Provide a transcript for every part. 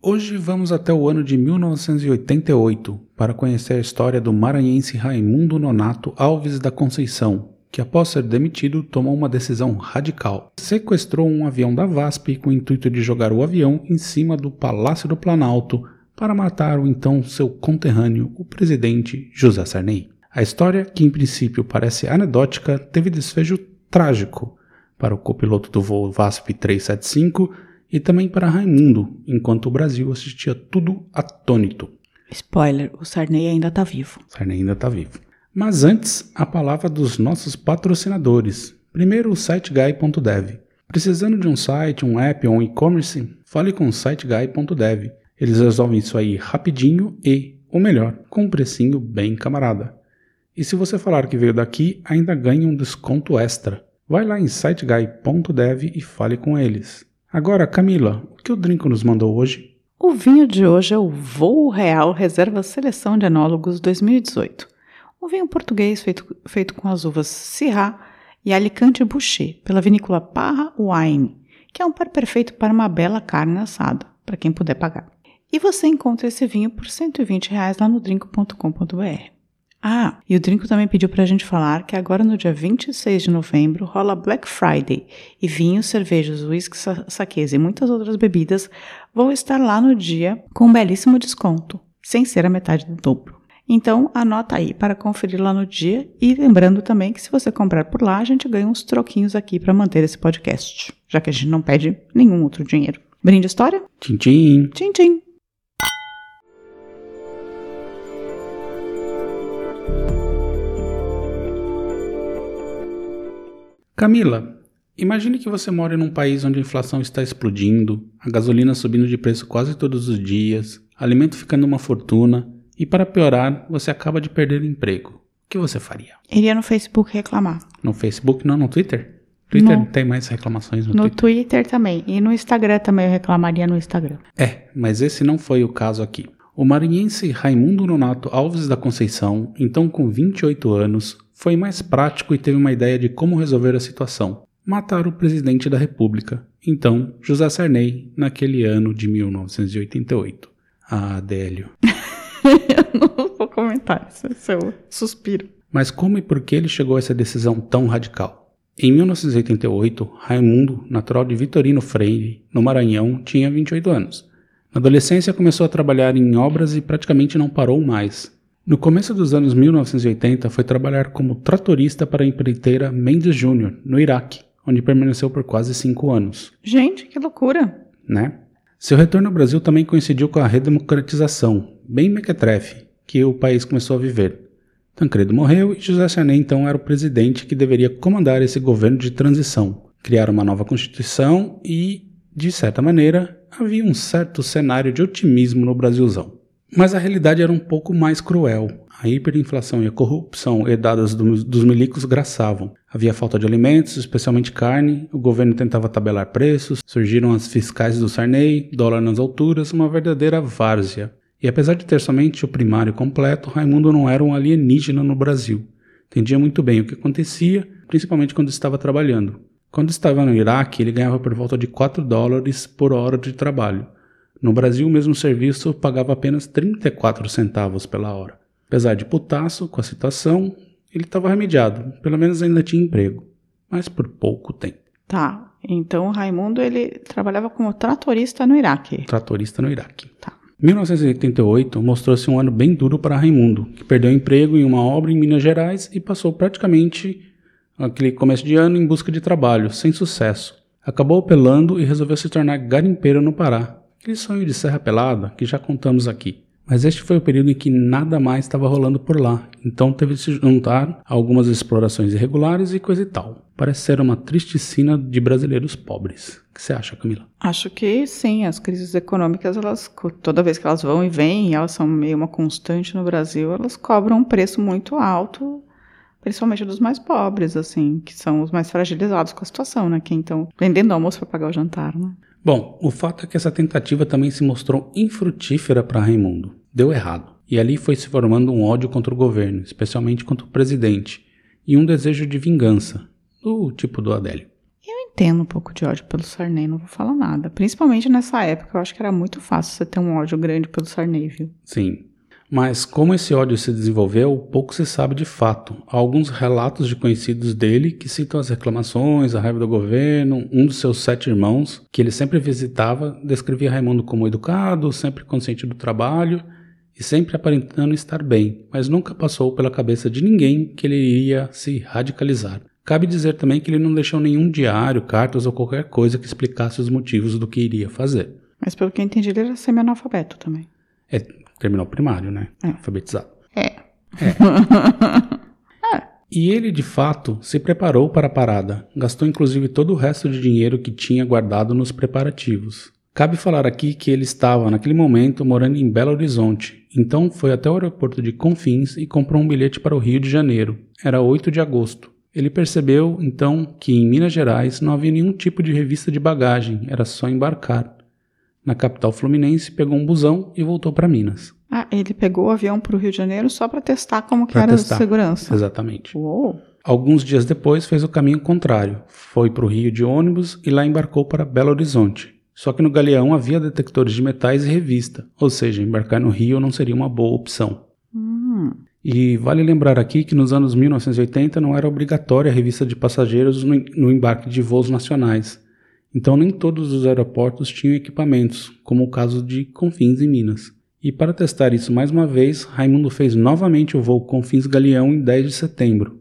Hoje vamos até o ano de 1988 para conhecer a história do maranhense Raimundo Nonato Alves da Conceição, que após ser demitido tomou uma decisão radical. Sequestrou um avião da VASP com o intuito de jogar o avião em cima do Palácio do Planalto para matar o então seu conterrâneo, o presidente José Sarney. A história, que em princípio parece anedótica, teve desfecho trágico para o copiloto do voo VASP 375 e também para Raimundo, enquanto o Brasil assistia tudo atônito. Spoiler, o Sarney ainda está vivo. Sarney ainda está vivo. Mas antes, a palavra dos nossos patrocinadores. Primeiro, o siteguy.dev. Precisando de um site, um app ou um e-commerce? Fale com o siteguy.dev. Eles resolvem isso aí rapidinho e, ou melhor, com um precinho bem camarada. E se você falar que veio daqui, ainda ganha um desconto extra. Vai lá em siteguy.dev e fale com eles. Agora, Camila, o que o Drinco nos mandou hoje? O vinho de hoje é o Voo Real Reserva Seleção de Enólogos 2018. Um vinho português feito, feito com as uvas Syrah e Alicante Boucher, pela vinícola Parra Wine, que é um par perfeito para uma bela carne assada, para quem puder pagar. E você encontra esse vinho por 120 reais lá no drinco.com.br. Ah, e o Drinco também pediu para a gente falar que agora no dia 26 de novembro rola Black Friday e vinhos, cervejas, uísque, saquês e muitas outras bebidas vão estar lá no dia com um belíssimo desconto, sem ser a metade do dobro. Então anota aí para conferir lá no dia e lembrando também que se você comprar por lá a gente ganha uns troquinhos aqui para manter esse podcast, já que a gente não pede nenhum outro dinheiro. Brinde história? Tchim, tchim. Tchim, tchim. Camila, imagine que você mora em um país onde a inflação está explodindo, a gasolina subindo de preço quase todos os dias, alimento ficando uma fortuna e, para piorar, você acaba de perder o emprego. O que você faria? Iria no Facebook reclamar. No Facebook, não, no Twitter? Twitter No- tem mais reclamações no, No Twitter. Twitter também. E no Instagram também eu reclamaria no Instagram. É, mas esse não foi o caso aqui. O maranhense Raimundo Nonato Alves da Conceição, então com 28 anos, foi mais prático e teve uma ideia de como resolver a situação. Matar o presidente da República, então José Sarney, naquele ano de 1988. Ah, Délio. eu não vou comentar, esse é seu suspiro. Mas como e por que ele chegou a essa decisão tão radical? Em 1988, Raimundo, natural de Vitorino Freire, no Maranhão, tinha 28 anos. Na adolescência começou a trabalhar em obras e praticamente não parou mais. No começo dos anos 1980, foi trabalhar como tratorista para a empreiteira Mendes Júnior, no Iraque, onde permaneceu por quase cinco anos Gente, que loucura. né? Seu retorno ao Brasil também coincidiu com a redemocratização, bem mequetrefe, que o país começou a viver. Tancredo morreu e José Sarney então era o presidente que deveria comandar esse governo de transição, criar uma nova constituição e, de certa maneira, havia um certo cenário de otimismo no Brasilzão. Mas a realidade era um pouco mais cruel. A hiperinflação e a corrupção herdadas do- dos milicos graçavam. Havia falta de alimentos, especialmente carne, o governo tentava tabelar preços, surgiram as fiscais do Sarney, dólar nas alturas, uma verdadeira várzea. E apesar de ter somente o primário completo, Raimundo não era um alienígena no Brasil. Entendia muito bem o que acontecia, principalmente quando estava trabalhando. Quando estava no Iraque, ele ganhava por volta de 4 dólares por hora de trabalho. No Brasil, o mesmo serviço pagava apenas 34 centavos pela hora. Apesar de putaço com a situação, ele estava remediado, pelo menos ainda tinha emprego, mas por pouco tempo. Tá, então o Raimundo ele trabalhava como tratorista no Iraque. Tratorista no Iraque. Tá. 1988 mostrou-se um ano bem duro para Raimundo, que perdeu emprego em uma obra em Minas Gerais e passou praticamente aquele começo de ano em busca de trabalho, sem sucesso. Acabou apelando e resolveu se tornar garimpeiro no Pará. Aquele sonho de Serra Pelada que já contamos aqui. Mas este foi o período em que nada mais estava rolando por lá, então teve de se juntar a algumas explorações irregulares e coisa e tal. Parece ser uma triste sina de brasileiros pobres. O que você acha, Camila? Acho que sim, as crises econômicas, elas toda vez que elas vão e vêm, elas são meio uma constante no Brasil, elas cobram um preço muito alto, principalmente dos mais pobres, assim, que são os mais fragilizados com a situação, né? Que então vendendo almoço para pagar o jantar, né? Bom, o fato é que essa tentativa também se mostrou infrutífera para Raimundo. Deu errado. E ali foi se formando um ódio contra o governo, especialmente contra o presidente, e um desejo de vingança, do tipo do Adélio. Eu entendo um pouco de ódio pelo Sarney, não vou falar nada. Principalmente nessa época, eu acho que era muito fácil você ter um ódio grande pelo Sarney, viu? Sim. Mas como esse ódio se desenvolveu, pouco se sabe de fato. Há alguns relatos de conhecidos dele que citam as reclamações, a raiva do governo. Um dos seus sete irmãos, que ele sempre visitava, descrevia Raimundo como educado, sempre consciente do trabalho e sempre aparentando estar bem, mas nunca passou pela cabeça de ninguém que ele iria se radicalizar. Cabe dizer também que ele não deixou nenhum diário, cartas ou qualquer coisa que explicasse os motivos do que iria fazer. Mas pelo que eu entendi, ele era semi-analfabeto também. É, terminou o primário, né? É. Alfabetizado. É. E ele, de fato, se preparou para a parada. Gastou inclusive todo o resto de dinheiro que tinha guardado nos preparativos. Cabe falar aqui que ele estava, naquele momento, morando em Belo Horizonte. Então foi até o aeroporto de Confins e comprou um bilhete para o Rio de Janeiro. Era 8 de agosto. Ele percebeu, então, que em Minas Gerais não havia nenhum tipo de revista de bagagem, era só embarcar. Na capital fluminense, pegou um busão e voltou para Minas. Ah, ele pegou o avião para o Rio de Janeiro só para testar como que Pra era testar. a segurança. Exatamente. Uou. Alguns dias depois fez o caminho contrário. Foi para o Rio de ônibus e lá embarcou para Belo Horizonte. Só que no galeão havia detectores de metais e revista, ou seja, embarcar no Rio não seria uma boa opção. Hum. E vale lembrar aqui que nos anos 1980 não era obrigatória a revista de passageiros no embarque de voos nacionais. Então nem todos os aeroportos tinham equipamentos, como o caso de Confins em Minas. E para testar isso mais uma vez, Raimundo fez novamente o voo Confins Galeão em 10 de setembro.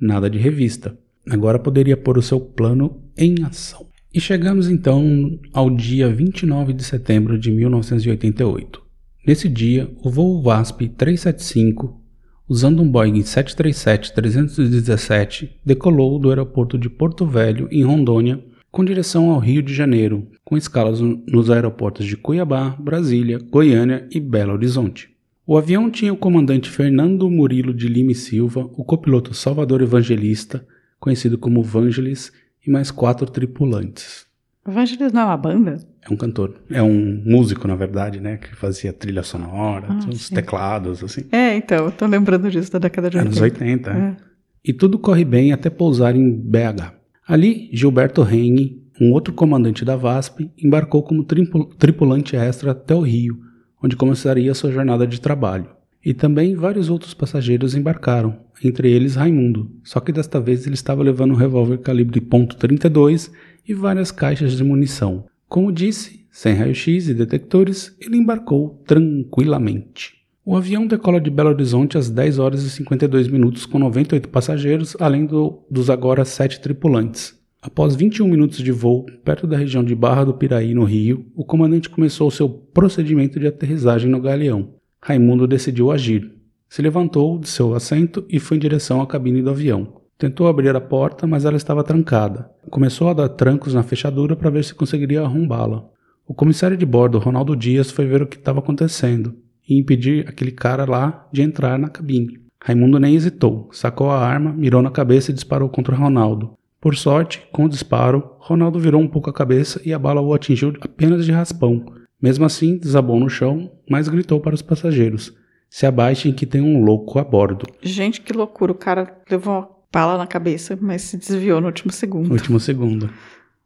Nada de revista. Agora poderia pôr o seu plano em ação. E chegamos então ao dia 29 de setembro de 1988. Nesse dia, o voo VASP 375, usando um Boeing 737-317, decolou do aeroporto de Porto Velho, em Rondônia, com direção ao Rio de Janeiro, com escalas no- nos aeroportos de Cuiabá, Brasília, Goiânia e Belo Horizonte. O avião tinha o comandante Fernando Murilo de Lima e Silva, o copiloto Salvador Evangelista, conhecido como Vangelis, e mais quatro tripulantes. Vangelis não é uma banda? É um cantor. É um músico, na verdade, né? Que fazia trilha sonora, Ah, teclados, assim. É, então, eu tô lembrando disso da década de 80. Anos 80. é. É. E tudo corre bem até pousar em BH. Ali, Gilberto Reine, um outro comandante da VASP, embarcou como tripu- tripulante extra até o Rio, onde começaria sua jornada de trabalho. E também vários outros passageiros embarcaram, entre eles Raimundo, só que desta vez ele estava levando um revólver calibre .32 e várias caixas de munição. Como disse, sem raio-x e detectores, ele embarcou tranquilamente. O avião decola de Belo Horizonte às 10 horas e 52 minutos com 98 passageiros, além do- dos agora 7 tripulantes. Após 21 minutos de voo, perto da região de Barra do Piraí, no Rio, o comandante começou seu procedimento de aterrissagem no galeão. Raimundo decidiu agir. Se levantou de seu assento e foi em direção à cabine do avião. Tentou abrir a porta, mas ela estava trancada. Começou a dar trancos na fechadura para ver se conseguiria arrombá-la. O comissário de bordo, Ronaldo Dias, foi ver o que estava acontecendo e impedir aquele cara lá de entrar na cabine. Raimundo nem hesitou, sacou a arma, mirou na cabeça e disparou contra Ronaldo. Por sorte, com o disparo, Ronaldo virou um pouco a cabeça e a bala o atingiu apenas de raspão. Mesmo assim, desabou no chão, mas gritou para os passageiros: Se abaixem que tem um louco a bordo. Gente, que loucura. O cara levou uma bala na cabeça, mas se desviou no último segundo. No último segundo.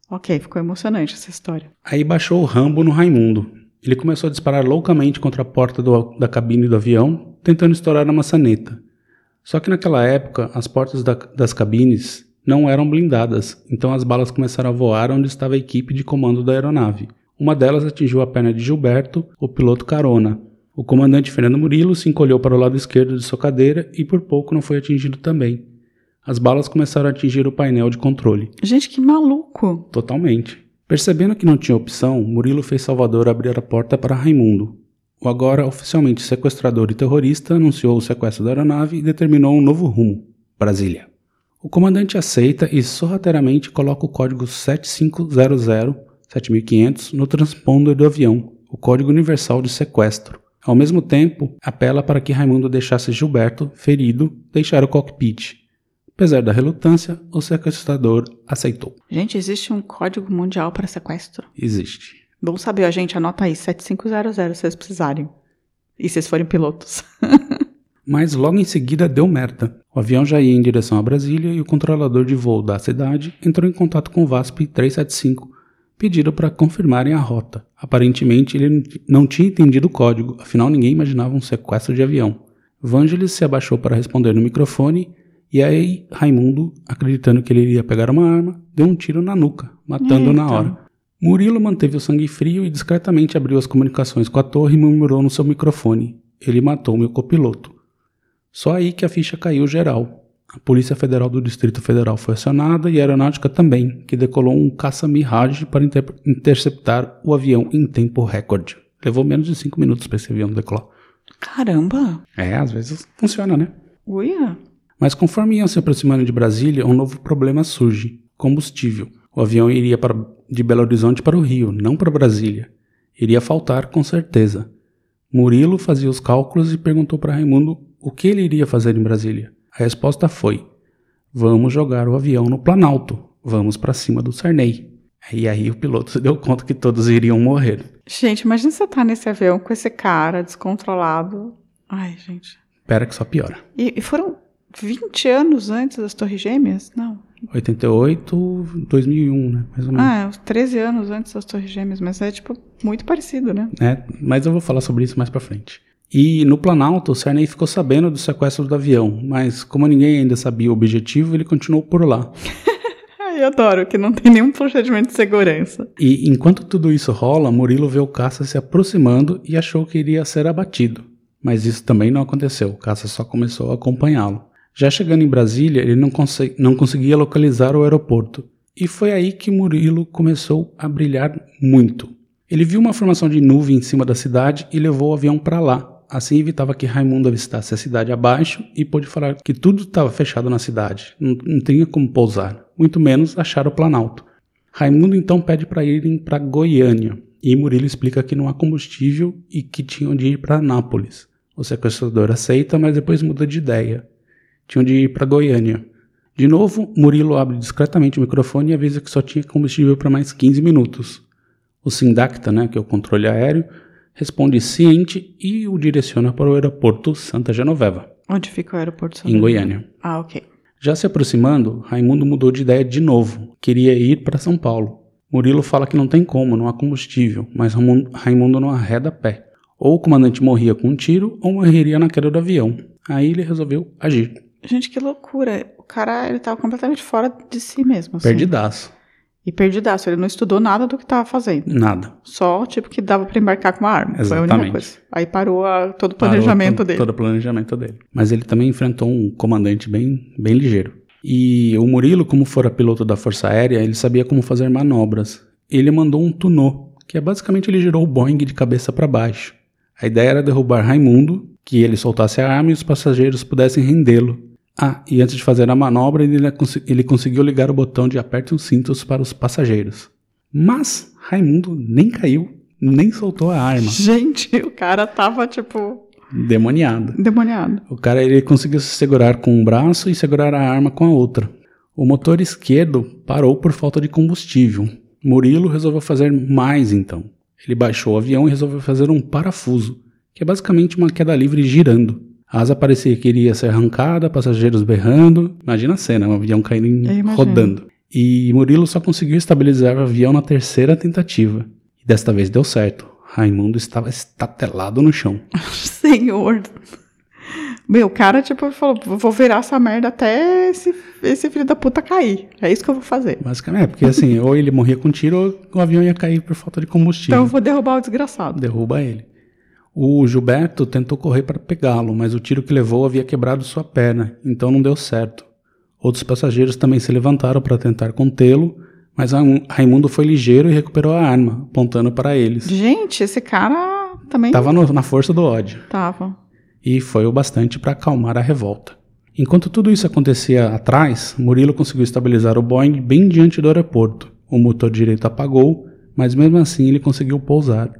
Ok, ficou emocionante essa história. Aí baixou o Rambo no Raimundo. Ele começou a disparar loucamente contra a porta do- da cabine do avião, tentando estourar a maçaneta. Só que naquela época, as portas da- das cabines não eram blindadas, então as balas começaram a voar onde estava a equipe de comando da aeronave. Uma delas atingiu a perna de Gilberto, o piloto carona. O comandante Fernando Murilo se encolheu para o lado esquerdo de sua cadeira e por pouco não foi atingido também. As balas começaram a atingir o painel de controle. Gente, que maluco. Totalmente. Percebendo que não tinha opção, Murilo fez Salvador abrir a porta para Raimundo. o agora oficialmente sequestrador e terrorista anunciou o sequestro da aeronave e determinou um novo rumo: Brasília. O comandante aceita e sorrateiramente coloca o código 7500-7500 no transponder do avião, o código universal de sequestro. Ao mesmo tempo, apela para que Raimundo deixasse Gilberto, ferido, deixar o cockpit. Apesar da relutância, o sequestrador aceitou. Gente, existe um código mundial para sequestro? Existe. Bom saber, a gente anota aí, 7500 se vocês precisarem. E se vocês forem pilotos. Mas logo em seguida deu merda. O avião já ia em direção a Brasília e o controlador de voo da cidade entrou em contato com o VASP 375, pedindo para confirmarem a rota. Aparentemente ele não tinha entendido o código, afinal ninguém imaginava um sequestro de avião. Vangelis se abaixou para responder no microfone e aí Raimundo, acreditando que ele iria pegar uma arma, deu um tiro na nuca, matando na hora. Murilo manteve o sangue frio e discretamente abriu as comunicações com a torre e murmurou no seu microfone: Ele matou meu copiloto. Só aí que a ficha caiu geral. A Polícia Federal do Distrito Federal foi acionada e a Aeronáutica também, que decolou um caça Mirage para inter interceptar o avião em tempo recorde. Levou menos de cinco minutos para esse avião decolar. Caramba! É, às vezes funciona, né? Uia! Mas conforme iam se aproximando de Brasília, um novo problema surge: combustível. O avião iria para, de Belo Horizonte para o Rio, não para Brasília. Iria faltar, com certeza. Murilo fazia os cálculos e perguntou para Raimundo o que ele iria fazer em Brasília. A resposta foi: Vamos jogar o avião no Planalto. Vamos para cima do Sarney. E aí o piloto se deu conta que todos iriam morrer. Gente, imagina você tá nesse avião com esse cara descontrolado. Ai, gente. Espera que só piora. E, e foram 20 anos antes das Torres Gêmeas? Não. 88, 2001, né? Mais ou menos. Ah, é, uns 13 anos antes das Torres Gêmeas, mas é tipo muito parecido, né? É, mas eu vou falar sobre isso mais pra frente. E no Planalto, o Sarney ficou sabendo do sequestro do avião, mas como ninguém ainda sabia o objetivo, ele continuou por lá. Eu adoro que não tem nenhum procedimento de segurança. E enquanto tudo isso rola, Murilo vê o caça se aproximando e achou que iria ser abatido. Mas isso também não aconteceu, o caça só começou a acompanhá-lo. Já chegando em Brasília, ele não, não conseguia localizar o aeroporto. E foi aí que Murilo começou a brilhar muito. Ele viu uma formação de nuvem em cima da cidade e levou o avião para lá. Assim evitava que Raimundo avistasse a cidade abaixo e pôde falar que tudo estava fechado na cidade, não, não tinha como pousar, muito menos achar o Planalto. Raimundo então pede para irem para Goiânia e Murilo explica que não há combustível e que tinham de ir para Nápoles. O sequestrador aceita, mas depois muda de ideia. Tinham de ir para Goiânia. De novo, Murilo abre discretamente o microfone e avisa que só tinha combustível para mais 15 minutos. O Sindacta, né, que é o controle aéreo, responde ciente e o direciona para o aeroporto Santa Genoveva. Onde fica o aeroporto Santa Em Goiânia. Ah, ok. Já se aproximando, Raimundo mudou de ideia de novo. Queria ir para São Paulo. Murilo fala que não tem como, não há combustível, mas Raimundo não arreda pé. Ou o comandante morria com um tiro, ou morreria na queda do avião. Aí ele resolveu agir. Gente, que loucura. O cara, ele tava completamente fora de si mesmo. Assim. Perdidaço. E perdidaço. Ele não estudou nada do que tava fazendo. Nada. Só, tipo, que dava para embarcar com uma arma. Exatamente. Foi a única coisa. Aí parou a, todo o planejamento parou, dele. Todo o planejamento dele. Mas ele também enfrentou um comandante bem, bem ligeiro. E o Murilo, como fora piloto da Força Aérea, ele sabia como fazer manobras. Ele mandou um tunô, que é basicamente ele girou o Boeing de cabeça para baixo. A ideia era derrubar Raimundo, que ele soltasse a arma e os passageiros pudessem rendê-lo. Ah, e antes de fazer a manobra, ele, ele conseguiu ligar o botão de aperte os cintos para os passageiros. Mas Raimundo nem caiu, nem soltou a arma. Gente, o cara tava tipo. Demoniado. Demoniado. O cara ele conseguiu se segurar com um braço e segurar a arma com a outra. O motor esquerdo parou por falta de combustível. Murilo resolveu fazer mais então. Ele baixou o avião e resolveu fazer um parafuso, que é basicamente uma queda livre girando. A asa parecia que iria ser arrancada, passageiros berrando. Imagina a cena, um avião caindo rodando. E Murilo só conseguiu estabilizar o avião na terceira tentativa. E desta vez deu certo. Raimundo estava estatelado no chão. Senhor. Meu, o cara, tipo, falou: vou virar essa merda até esse, esse filho da puta cair. É isso que eu vou fazer. Basicamente, é, porque assim, ou ele morria com tiro ou o avião ia cair por falta de combustível. Então eu vou derrubar o desgraçado. Derruba ele. O Gilberto tentou correr para pegá-lo, mas o tiro que levou havia quebrado sua perna, então não deu certo. Outros passageiros também se levantaram para tentar contê-lo, mas Raimundo foi ligeiro e recuperou a arma, apontando para eles. Gente, esse cara também. Tava no- na força do ódio. Tava. e foi o bastante para acalmar a revolta. Enquanto tudo isso acontecia atrás, Murilo conseguiu estabilizar o Boeing bem diante do aeroporto. O motor direito apagou, mas mesmo assim ele conseguiu pousar.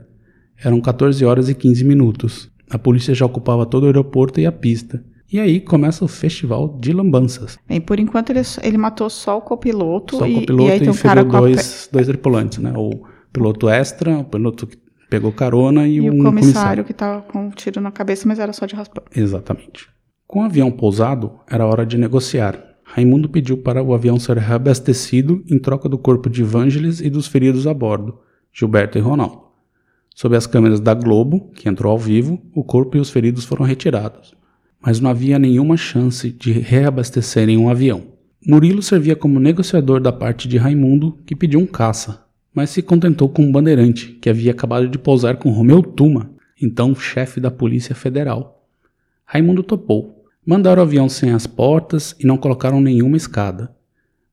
Eram 14 horas e 15 minutos. A polícia já ocupava todo o aeroporto e a pista. E aí começa o festival de lambanças. Bem, por enquanto ele, ele matou só o copiloto. Só e, o piloto e aí e, um cara feriu a pe- dois, dois tripulantes, né? O piloto extra, o piloto que pegou carona e, E um o comissário que tava com um tiro na cabeça, mas era só de raspão. Exatamente. Com o avião pousado, era hora de negociar. Raimundo pediu para o avião ser reabastecido em troca do corpo de Vangelis e dos feridos a bordo, Gilberto e Ronaldo. Sob as câmeras da Globo, que entrou ao vivo, o corpo e os feridos foram retirados. Mas não havia nenhuma chance de reabastecerem um avião. Murilo servia como negociador da parte de Raimundo, que pediu um caça, mas se contentou com um bandeirante, que havia acabado de pousar com Romeu Tuma, então chefe da Polícia Federal. Raimundo topou. Mandaram o avião sem as portas e não colocaram nenhuma escada.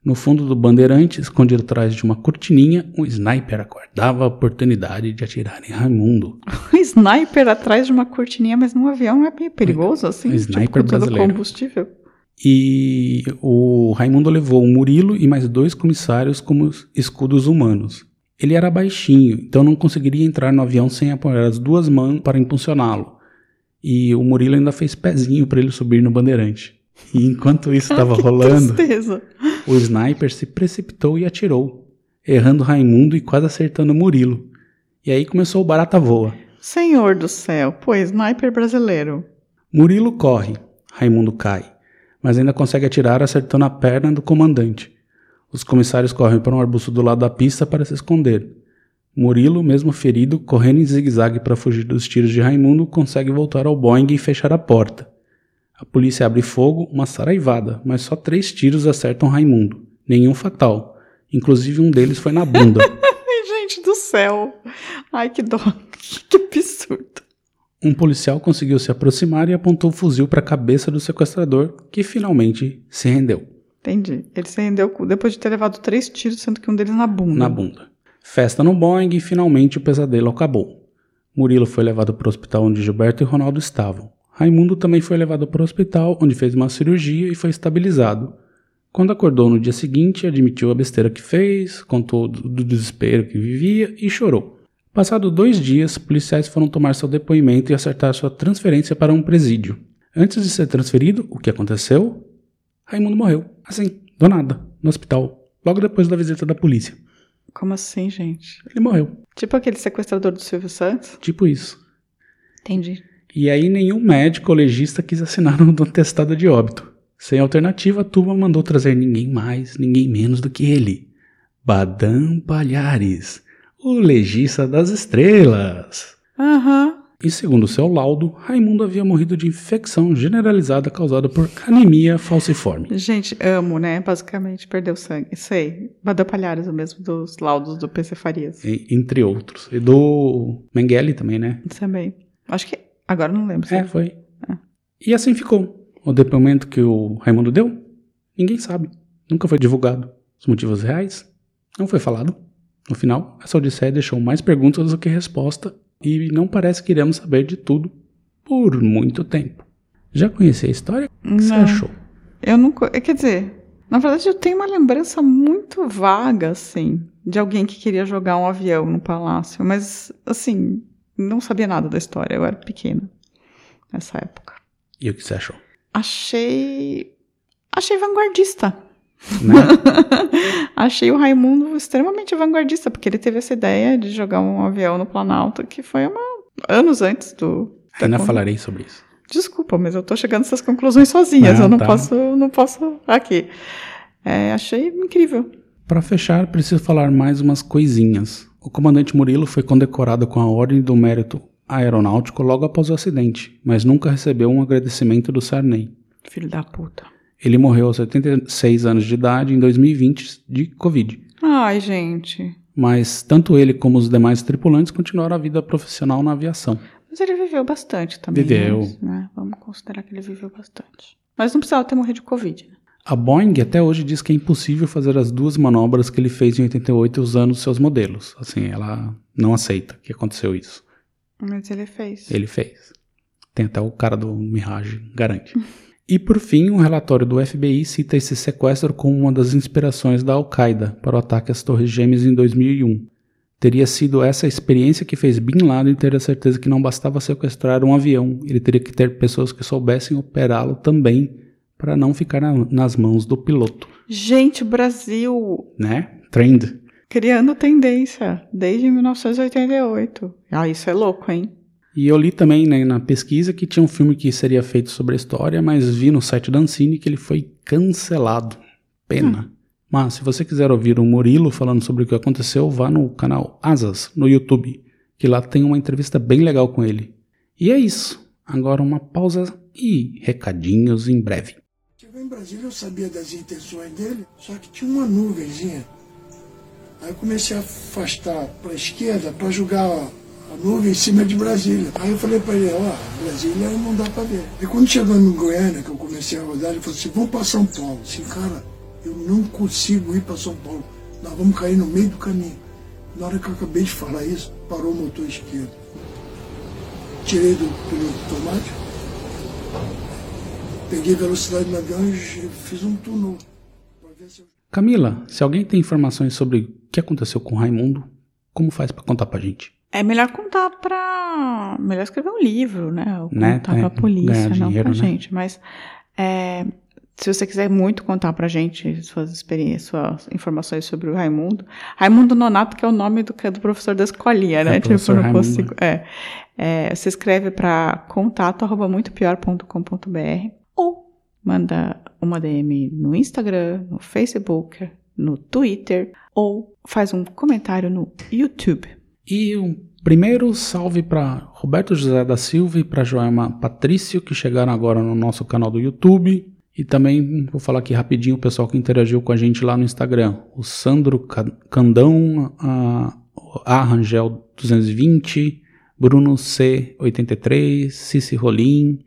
No fundo do bandeirante, escondido atrás de uma cortininha, um sniper aguardava a oportunidade de atirar em Raimundo. Um sniper atrás de uma cortininha, mas num avião é meio perigoso, assim. Um sniper tipo, com todo brasileiro. combustível. E o Raimundo levou o Murilo e mais dois comissários como escudos humanos. Ele era baixinho, então não conseguiria entrar no avião sem apoiar as duas mãos para impulsioná-lo. E o Murilo ainda fez pezinho para ele subir no bandeirante. E enquanto isso estava Que rolando, tristeza. O sniper se precipitou e atirou, errando Raimundo e quase acertando Murilo. E aí começou o barata voa. Senhor do céu, pô, sniper brasileiro. Murilo corre, Raimundo cai, mas ainda consegue atirar acertando a perna do comandante. Os comissários correm para um arbusto do lado da pista para se esconder. Murilo, mesmo ferido, correndo em zigue-zague para fugir dos tiros de Raimundo, consegue voltar ao Boeing e fechar a porta. A polícia abre fogo, uma saraivada, mas só três tiros acertam Raimundo. Nenhum fatal. Inclusive um deles foi na bunda. Gente do céu. Ai, que dó. Que absurdo. Um policial conseguiu se aproximar e apontou o fuzil para a cabeça do sequestrador, que finalmente se rendeu. Entendi. Ele se rendeu depois de ter levado três tiros, sendo que um deles na bunda. na bunda. Festa no Boeing e finalmente o pesadelo acabou. Murilo foi levado para o hospital onde Gilberto e Ronaldo estavam. Raimundo também foi levado para o hospital onde fez uma cirurgia e foi estabilizado. Quando acordou no dia seguinte, admitiu a besteira que fez, contou do desespero que vivia e chorou. Passado dois dias, policiais foram tomar seu depoimento e acertar sua transferência para um presídio. Antes de ser transferido, o que aconteceu? Raimundo morreu. Assim, do nada, no hospital, logo depois da visita da polícia. Como assim, gente? Ele morreu. Tipo aquele sequestrador do Silvio Santos? Tipo isso. Entendi. E aí nenhum médico ou legista quis assinar um atestado de óbito. Sem alternativa, a turma mandou trazer ninguém mais, ninguém menos do que ele. Badam Palhares, o legista das estrelas. Aham. E segundo seu laudo, Raimundo havia morrido de infecção generalizada causada por anemia falciforme. Gente, amo, né? Basicamente, perdeu sangue. Sei. Badão Palhares, o mesmo dos laudos do PC Farias. e- Entre outros. E do Mengele também, né? Também. Acho que. Agora não lembro. É, foi. E assim ficou. O depoimento que o Raimundo deu, ninguém sabe. Nunca foi divulgado. Os motivos reais, não foi falado. No final, essa odisseia deixou mais perguntas do que resposta e não parece que iremos saber de tudo por muito tempo. Já conhecia a história? O que você Não. achou? Eu nunca. é, Quer dizer, na verdade eu tenho uma lembrança muito vaga, assim, de alguém que queria jogar um avião no palácio, mas, assim, não sabia nada da história, eu era pequena nessa época. E o que você achou? Achei. Achei vanguardista. Né? Achei o Raimundo extremamente vanguardista, porque ele teve essa ideia de jogar um avião no Planalto, que foi uma... anos antes do. da Ainda con- falarei sobre isso. Desculpa, mas eu tô chegando a essas conclusões sozinhas. Eu não tá. posso, não posso aqui. É, achei incrível. Para fechar, preciso falar mais umas coisinhas. O comandante Murilo foi condecorado com a Ordem do Mérito Aeronáutico logo após o acidente, mas nunca recebeu um agradecimento do Sarney. Filho da puta. Ele morreu aos 86 anos de idade em 2020 de Covid. Ai, gente. Mas tanto ele como os demais tripulantes continuaram a vida profissional na aviação. Mas ele viveu bastante também. Viveu. Né? Vamos considerar que ele viveu bastante. Mas não precisava ter morrido de Covid. né? A Boeing até hoje diz que é impossível fazer as duas manobras que ele fez em 88 usando seus modelos. Assim, ela não aceita que aconteceu isso. Mas ele fez. Ele fez. Tem até o cara do Mirage, garante. E por fim, um relatório do FBI cita esse sequestro como uma das inspirações da Al-Qaeda para o ataque às Torres Gêmeas em 2001. Teria sido essa experiência que fez Bin Laden ter a certeza que não bastava sequestrar um avião, ele teria que ter pessoas que soubessem operá-lo também, para não ficar na- nas mãos do piloto, Gente, Brasil né? Trend. criando tendência desde 1988. Ah, isso é louco, hein? E eu li também né, na pesquisa que tinha um filme que seria feito sobre a história, mas vi no site da Ancine que ele foi cancelado. Pena. Mas se você quiser ouvir o Murilo falando sobre o que aconteceu, vá no canal Asas, no YouTube, que lá tem uma entrevista bem legal com ele. E é isso. Agora uma pausa e recadinhos em breve. Em Brasília, eu sabia das intenções dele, só que tinha uma nuvenzinha. Aí eu comecei a afastar para a esquerda para jogar a nuvem em cima de Brasília. Aí eu falei para ele, ó, Brasília não dá para ver. E quando chegou em Goiânia, que eu comecei a rodar, ele falou assim, vamos para São Paulo. Assim, cara, eu não consigo ir para São Paulo. Nós vamos cair no meio do caminho. Na hora que eu acabei de falar isso, parou o motor esquerdo. Tirei do piloto automático, peguei velocidade avião e fiz um túnel. Camila, se alguém tem informações sobre o que aconteceu com o Raimundo, como faz pra contar pra gente? É melhor contar pra. Melhor escrever um livro, né? Ou Né? contar É, pra polícia, ganhar não dinheiro, pra né? gente. Mas é, se você quiser muito contar pra gente suas experiências, suas informações sobre o Raimundo. Raimundo Nonato, que é o nome do, que é do professor da escolinha, né? É, professor eu não Raimundo. consigo. É, é, você escreve pra contato arroba muitopior.com.br ou manda uma DM no Instagram, no Facebook, no Twitter ou faz um comentário no YouTube. E um primeiro salve para Roberto José da Silva e para Joelma Patrício, que chegaram agora no nosso canal do YouTube. E também vou falar aqui rapidinho o pessoal que interagiu com a gente lá no Instagram. O Sandro Ca- Candão, a, a Rangel 220, Bruno C83, Cici Rolim,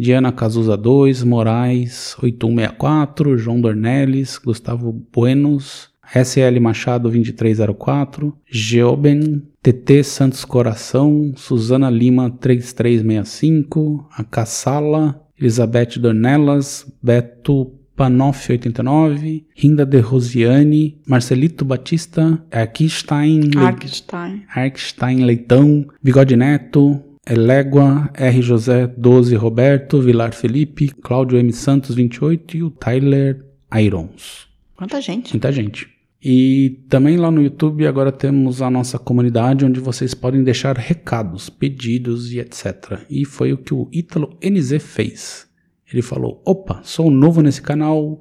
Diana Cazuza 2, Moraes 8164, João Dornelles, Gustavo Buenos, SL Machado 2304, Geoben, TT Santos Coração, Suzana Lima 3365, a Cassala, Elizabeth Dornelas, Beto Panoff 89, Rinda de Rosiane, Marcelito Batista, Arkstein, Le- Arkstein. Arkstein Leitão, Bigode Neto, Elégua, R. José 12 Roberto, Vilar Felipe, Cláudio M. Santos 28 e o Tyler Irons. Quanta gente. Muita gente. E também lá no YouTube agora temos a nossa comunidade onde vocês podem deixar recados, pedidos e etc. E foi o que o Ítalo NZ fez. Ele falou: opa, sou novo nesse canal.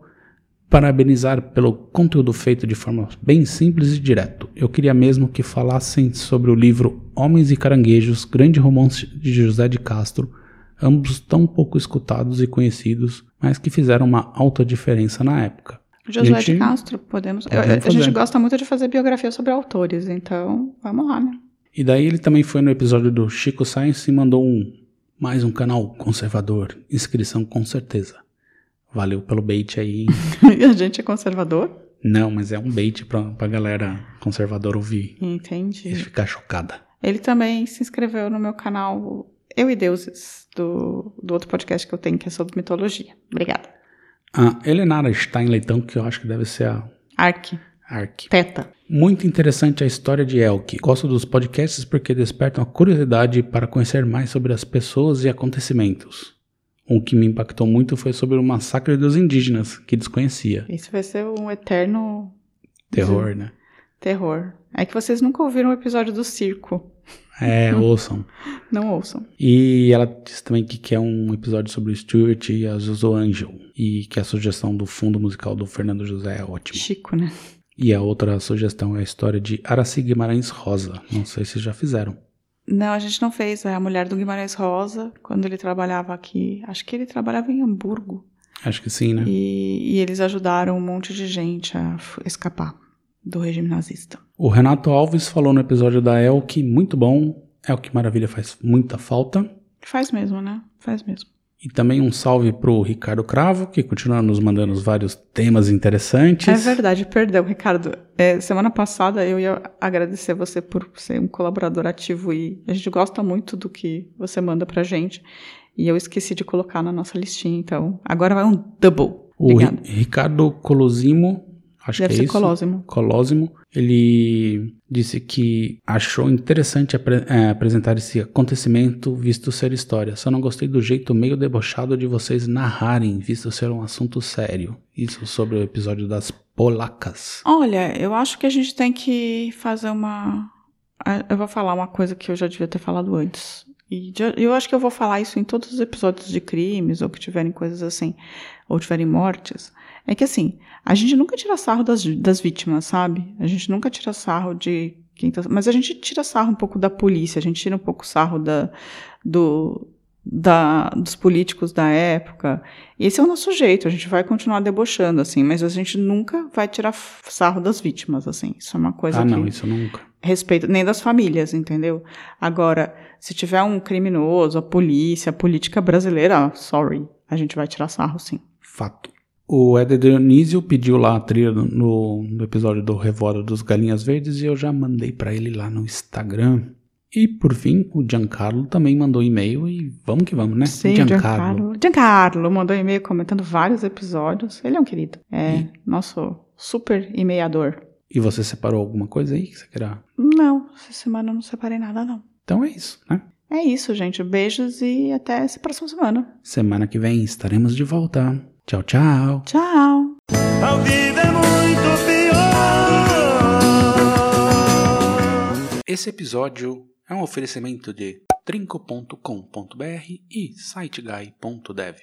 Parabenizar pelo conteúdo feito de forma bem simples e direto. Eu queria mesmo que falassem sobre o livro Homens e Caranguejos, grande romance de José de Castro, ambos tão pouco escutados e conhecidos, mas que fizeram uma alta diferença na época. Josué Gente, de Castro, podemos. podemos a gente gosta muito de fazer biografia sobre autores, então vamos lá, né? E daí ele também foi no episódio do Chico Science e mandou um mais um canal conservador, inscrição com certeza. Valeu pelo bait aí. e a gente é conservador? Não, mas é um bait pra, pra galera conservadora ouvir e Entendi. ficar chocada. Ele também se inscreveu no meu canal Eu e Deuses, do, do outro podcast que eu tenho, que é sobre mitologia. Obrigada. A Helenara Stein Leitão, que eu acho que deve ser a Ark, Ark. Teta. Muito interessante a história de Elk. Gosto dos podcasts porque despertam a curiosidade para conhecer mais sobre as pessoas e acontecimentos. Um que me impactou muito foi sobre o massacre dos indígenas, que desconhecia. Isso vai ser um eterno Terror, né? terror. É que vocês nunca ouviram o episódio do circo. É, ouçam. Não ouçam. E ela disse também que quer um episódio sobre o Stuart e a Zozo Angel. E que a sugestão do fundo musical do Fernando José é ótima. Chico, né? E a outra sugestão é a história de Araci Guimarães Rosa. Não sei se já fizeram. Não, a gente não fez. É a mulher do Guimarães Rosa, quando ele trabalhava aqui. Acho que ele trabalhava em Hamburgo. Acho que sim, né? E, e eles ajudaram um monte de gente a escapar do regime nazista. O Renato Alves falou no episódio da Elk, muito bom. Elk Maravilha faz muita falta. Faz mesmo, né? Faz mesmo. E também um salve pro Ricardo Cravo, que continua nos mandando vários temas interessantes. É verdade, perdão, Ricardo. É, semana passada eu ia agradecer você por ser um colaborador ativo e a gente gosta muito do que você manda pra gente. E eu esqueci de colocar na nossa listinha, então agora vai um double. O. Ri- Ricardo Colosimo, acho Deve que é ser isso. Colosimo. Colosimo, ele disse que achou interessante apre- é, apresentar esse acontecimento visto ser história. Só não gostei do jeito meio debochado de vocês narrarem, visto ser um assunto sério. Isso sobre o episódio das polacas. Olha, eu acho que a gente tem que fazer uma. Eu vou falar uma coisa que eu já devia ter falado antes. E eu acho que eu vou falar isso em todos os episódios de crimes, ou que tiverem coisas assim, ou tiverem mortes. É que assim, a gente nunca tira sarro das, das vítimas, sabe? A gente nunca tira sarro de quem tá. Mas a gente tira sarro um pouco da polícia, a gente tira um pouco sarro da, do, da, dos políticos da época. Esse é o nosso jeito, a gente vai continuar debochando, assim, mas a gente nunca vai tirar sarro das vítimas, assim. Isso é uma coisa ah, que não, isso nunca. respeito, nem das famílias, entendeu? Agora, se tiver um criminoso, a polícia, a política brasileira, sorry, a gente vai tirar sarro, sim. Fato. O Éder Dionísio pediu lá a trilha no, no episódio do Revoada dos Galinhas Verdes e eu já mandei pra ele lá no Instagram. E por fim, o Giancarlo também mandou e-mail e vamos que vamos, né? Sim, Giancarlo. Giancarlo mandou e-mail comentando vários episódios. Ele é um querido. É nosso super e-mailhador. E você separou alguma coisa aí que você queira? Não, essa semana eu não separei nada, não. Então é isso, né? É isso, gente. Beijos e até essa próxima semana. Semana que vem estaremos de volta. Tchau, tchau. Tchau. Ao vivo é muito pior. Esse episódio é um oferecimento de trinco.com.br e siteguy.dev.